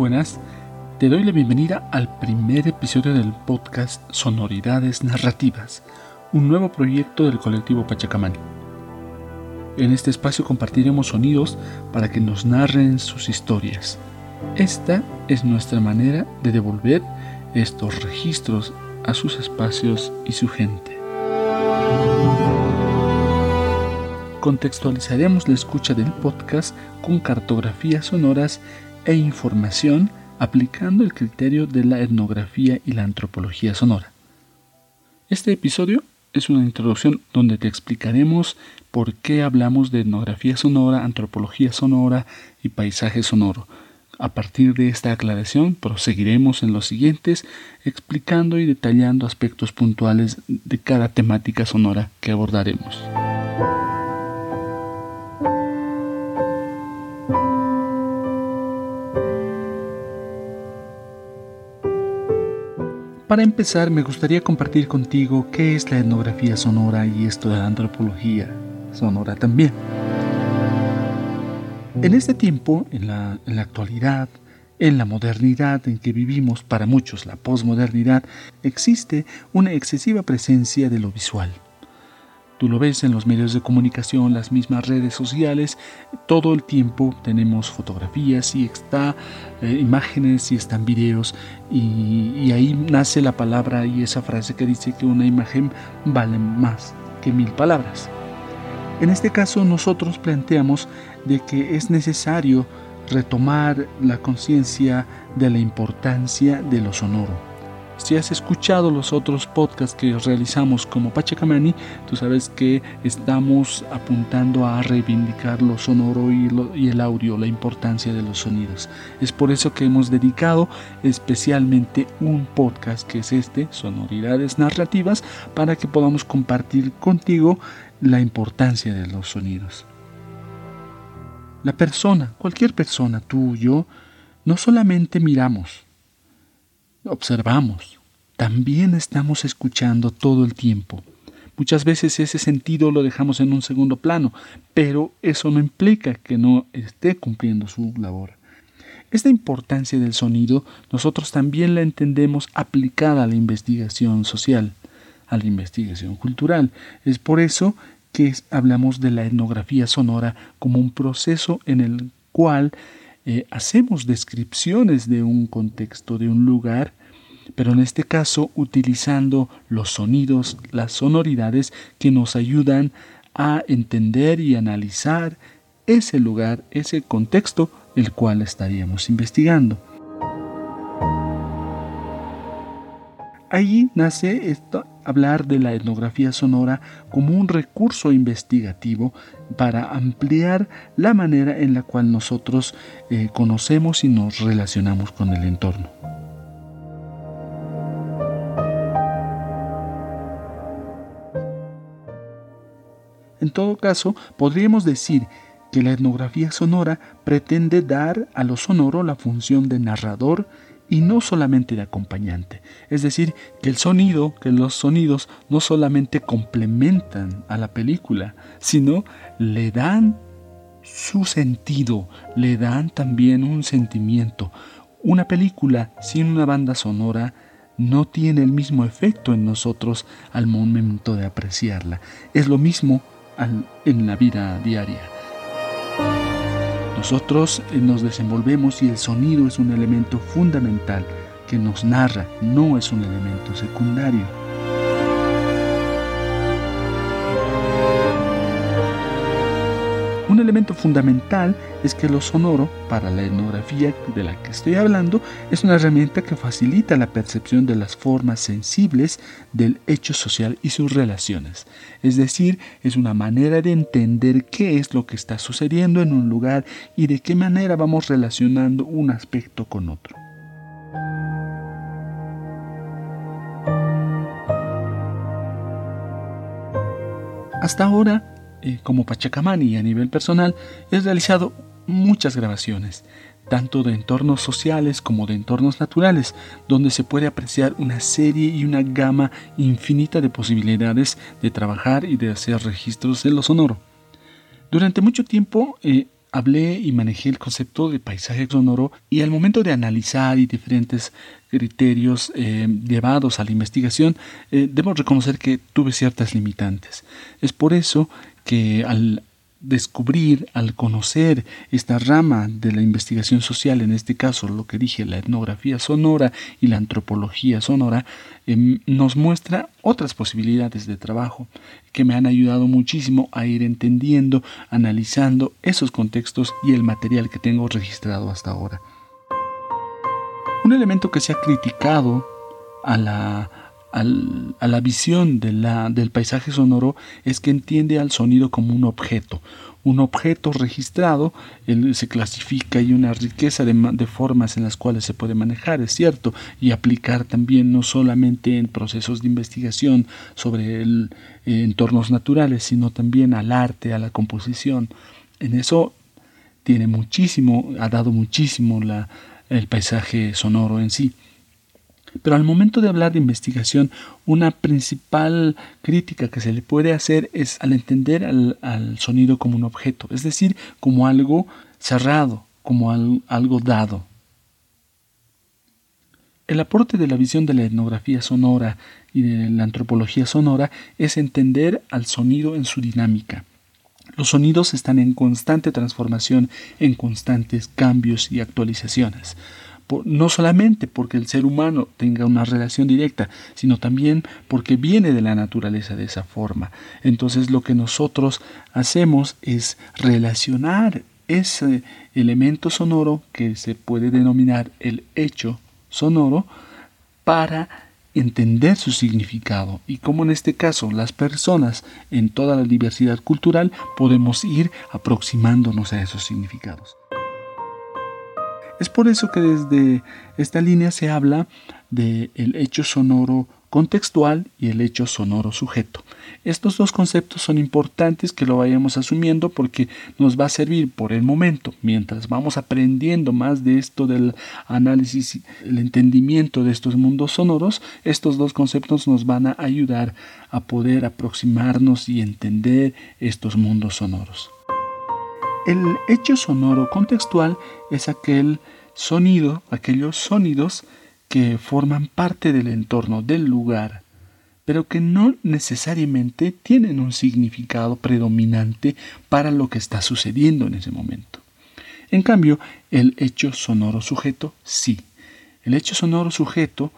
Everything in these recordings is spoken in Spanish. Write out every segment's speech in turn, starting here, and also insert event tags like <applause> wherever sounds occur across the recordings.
Buenas, te doy la bienvenida al primer episodio del podcast Sonoridades Narrativas, un nuevo proyecto del colectivo Pachacamani. En este espacio compartiremos sonidos para que nos narren sus historias. Esta es nuestra manera de devolver estos registros a sus espacios y su gente. Contextualizaremos la escucha del podcast con cartografías sonoras e información aplicando el criterio de la etnografía y la antropología sonora. Este episodio es una introducción donde te explicaremos por qué hablamos de etnografía sonora, antropología sonora y paisaje sonoro. A partir de esta aclaración proseguiremos en los siguientes explicando y detallando aspectos puntuales de cada temática sonora que abordaremos. Para empezar, me gustaría compartir contigo qué es la etnografía sonora y esto de la antropología sonora también. En este tiempo, en la, en la actualidad, en la modernidad en que vivimos, para muchos la posmodernidad, existe una excesiva presencia de lo visual. Tú lo ves en los medios de comunicación, las mismas redes sociales, todo el tiempo tenemos fotografías y está eh, imágenes y están videos. Y, ahí nace la palabra y esa frase que dice que una imagen vale más que mil palabras. En este caso nosotros planteamos de que es necesario retomar la conciencia de la importancia de lo sonoro si has escuchado los otros podcasts que realizamos como Pachacamani, tú sabes que estamos apuntando a reivindicar lo sonoro y, y, el audio, la importancia de los sonidos. Es por eso que hemos dedicado especialmente un podcast que es este, Sonoridades Narrativas, para que podamos compartir contigo la importancia de los sonidos. La persona, cualquier persona, tú, yo, no solamente miramos, observamos, también estamos escuchando todo el tiempo. Muchas veces ese sentido lo dejamos en un segundo plano, pero eso no implica que no esté cumpliendo su labor. Esta importancia del sonido nosotros también la entendemos aplicada a la investigación social, a la investigación cultural. Es por eso que hablamos de la etnografía sonora como un proceso en el cual eh, hacemos descripciones de un contexto, de un lugar, pero en este caso utilizando los sonidos, las sonoridades que nos ayudan a entender y analizar ese lugar, ese contexto el cual estaríamos investigando. Allí nace hablar de la etnografía sonora como un recurso investigativo para ampliar la manera en la cual nosotros eh, conocemos y nos relacionamos con el entorno. En todo caso, podríamos decir que la etnografía sonora pretende dar a lo sonoro la función de narrador y no solamente de acompañante. Es decir, que el sonido, que los sonidos no solamente complementan a la película, sino le dan su sentido, le dan también un sentimiento. Una película sin una banda sonora no tiene el mismo efecto en nosotros al momento de apreciarla. Es lo mismo en la vida diaria. Nosotros eh, nos desenvolvemos y el sonido es un elemento fundamental que nos narra, no es un elemento secundario. Elemento fundamental es que lo sonoro, para la etnografía de la que estoy hablando, es una herramienta que facilita la percepción de las formas sensibles del hecho social y sus relaciones. Es decir, es una manera de entender qué es lo que está sucediendo en un lugar y de qué manera vamos relacionando un aspecto con otro. Hasta ahora eh, como Pachacamani a nivel personal, he realizado muchas grabaciones, tanto de entornos sociales como de entornos naturales, donde se puede apreciar una serie y una gama infinita de posibilidades de trabajar y de hacer registros de lo sonoro. Durante mucho tiempo eh, hablé y manejé el concepto de paisaje sonoro y al momento de analizar y diferentes criterios eh, llevados a la investigación, eh, debo reconocer que tuve ciertas limitantes. Es por eso que al descubrir, al conocer esta rama de la investigación social, en este caso lo que dije, la etnografía sonora y la antropología sonora, em, nos muestra otras posibilidades de trabajo que me han ayudado muchísimo a ir entendiendo, analizando esos contextos y el material que tengo registrado hasta ahora. Un elemento que se ha criticado a la, a la visión del paisaje sonoro es que entiende al sonido como un objeto. Un objeto registrado se clasifica y una riqueza de, de, formas en las cuales se puede manejar, es cierto, y aplicar también no solamente en procesos de investigación sobre el, eh, entornos naturales, sino también al arte, a la composición. En eso tiene muchísimo, ha dado muchísimo la, el paisaje sonoro en sí. Pero al momento de hablar de investigación, una principal crítica que se le puede hacer es al entender al, sonido como un objeto, es decir, como algo cerrado, como algo dado. El aporte de la visión de la etnografía sonora y de la antropología sonora es entender al sonido en su dinámica. Los sonidos están en constante transformación, en constantes cambios y actualizaciones no solamente porque el ser humano tenga una relación directa, sino también porque viene de la naturaleza de esa forma. Entonces lo que nosotros hacemos es relacionar ese elemento sonoro que se puede denominar el hecho sonoro para entender su significado y como en este caso las personas en toda la diversidad cultural podemos ir aproximándonos a esos significados. Es por eso que desde esta línea se habla del el hecho sonoro contextual y el hecho sonoro sujeto. Estos dos conceptos son importantes que lo vayamos asumiendo porque nos va a servir por el momento, mientras vamos aprendiendo más de esto del análisis, el entendimiento de estos mundos sonoros, estos dos conceptos nos van a ayudar a poder aproximarnos y entender estos mundos sonoros. El hecho sonoro contextual es aquel sonido, aquellos sonidos que forman parte del entorno, del lugar, pero que no necesariamente tienen un significado predominante para lo que está sucediendo en ese momento. En cambio, el hecho sonoro sujeto sí. El hecho sonoro sujeto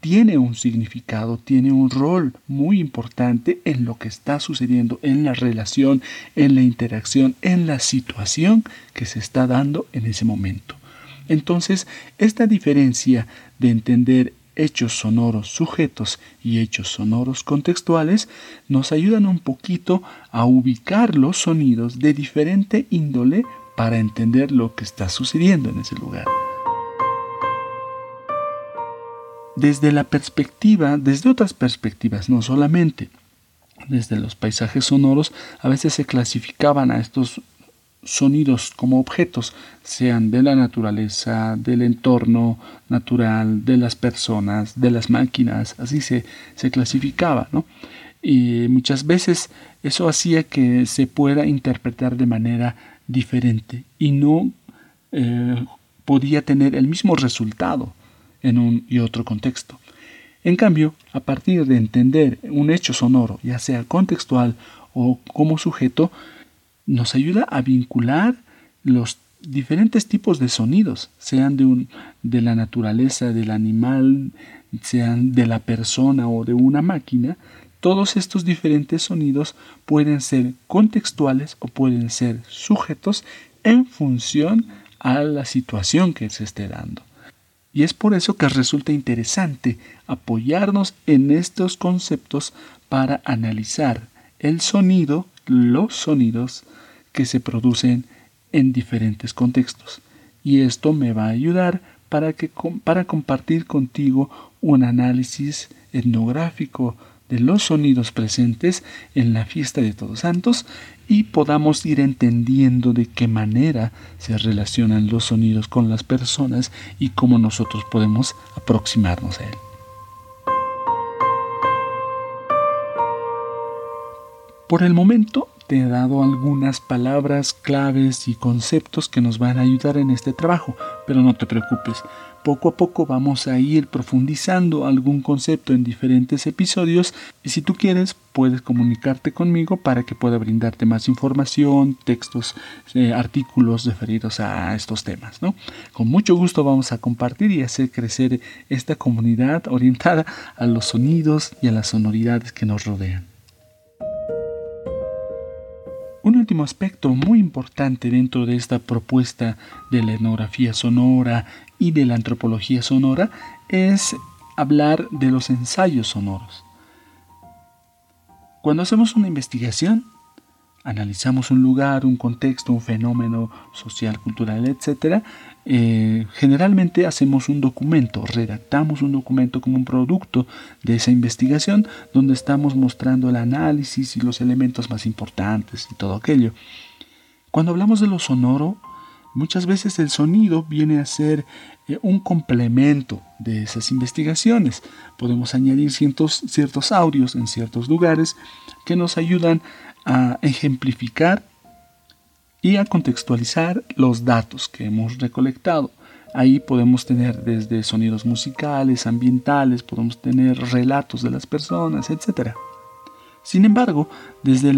tiene un significado, tiene un rol muy importante en lo que está sucediendo, en la relación, en la interacción, en la situación que se está dando en ese momento. Entonces, esta diferencia de entender hechos sonoros sujetos y hechos sonoros contextuales nos ayudan un poquito a ubicar los sonidos de diferente índole para entender lo que está sucediendo en ese lugar desde la perspectiva, desde otras perspectivas, no solamente desde los paisajes sonoros, a veces se clasificaban a estos sonidos como objetos, sean de la naturaleza, del entorno natural, de las personas, de las máquinas, así se, se clasificaba, ¿no? Y muchas veces eso hacía que se pueda interpretar de manera diferente y no eh, podía tener el mismo resultado en un y otro contexto. En cambio, a partir de entender un hecho sonoro, ya sea contextual o como sujeto, nos ayuda a vincular los diferentes tipos de sonidos, sean de, un, de la naturaleza, del animal, sean de la persona o de una máquina, todos estos diferentes sonidos pueden ser contextuales o pueden ser sujetos en función a la situación que se esté dando. Y es por eso que resulta interesante apoyarnos en estos conceptos para analizar el sonido, los sonidos que se producen en diferentes contextos. Y esto me va a ayudar para, que, para compartir contigo un análisis etnográfico de los sonidos presentes en la fiesta de Todos Santos y podamos ir entendiendo de qué manera se relacionan los sonidos con las personas y cómo nosotros podemos aproximarnos a él. Por el momento te he dado algunas palabras claves y conceptos que nos van a ayudar en este trabajo, pero no te preocupes, poco a poco vamos a ir profundizando algún concepto en diferentes episodios y si tú quieres puedes comunicarte conmigo para que pueda brindarte más información, textos, eh, artículos referidos a estos temas. ¿no? Con mucho gusto vamos a compartir y hacer crecer esta comunidad <laughs> orientada a los sonidos y a las sonoridades que nos rodean. Un último aspecto muy importante dentro de esta propuesta de la etnografía sonora y de la antropología sonora es hablar de los ensayos sonoros. Cuando hacemos una investigación, analizamos un lugar, un contexto, un fenómeno social, cultural, etc., eh, generalmente hacemos un documento, redactamos un documento como un producto de esa investigación donde estamos mostrando el análisis y los elementos más importantes y todo aquello. Cuando hablamos de lo sonoro, muchas veces el sonido viene a ser eh, un complemento de esas investigaciones. Podemos añadir ciertos, audios en ciertos lugares que nos ayudan a ejemplificar y a contextualizar los datos que hemos recolectado. Ahí podemos tener desde sonidos musicales, ambientales, podemos tener relatos de las personas, etc. Sin embargo, desde,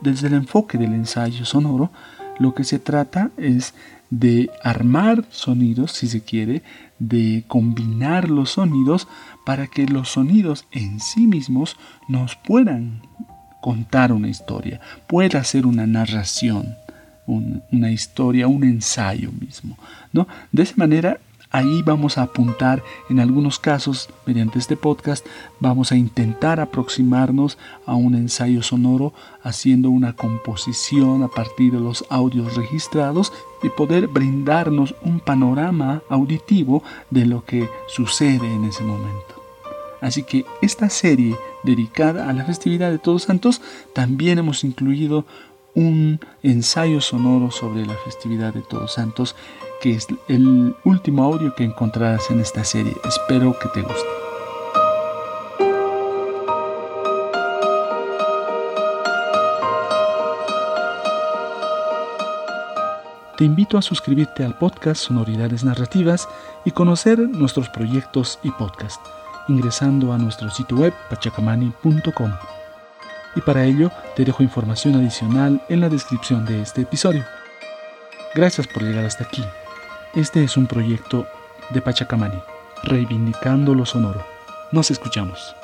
desde el enfoque del ensayo sonoro, lo que se trata es de armar sonidos, si se quiere, de combinar los sonidos para que los sonidos en sí mismos nos puedan contar una historia, pueda ser una narración una historia, un ensayo mismo. ¿no? De esa manera, ahí vamos a apuntar, en algunos casos, mediante este podcast, vamos a intentar aproximarnos a un ensayo sonoro haciendo una composición a partir de los audios registrados y poder brindarnos un panorama auditivo de lo que sucede en ese momento. Así que esta serie dedicada a la festividad de Todos Santos también hemos incluido un ensayo sonoro sobre la festividad de Todos Santos, que es el último audio que encontrarás en esta serie. Espero que te guste. Te invito a suscribirte al podcast Sonoridades Narrativas y conocer nuestros proyectos y podcast, ingresando a nuestro sitio web pachacamani.com y para ello te dejo información adicional en la descripción de este episodio. Gracias por llegar hasta aquí. Este es un proyecto de Pachacamani, reivindicando lo sonoro. Nos escuchamos.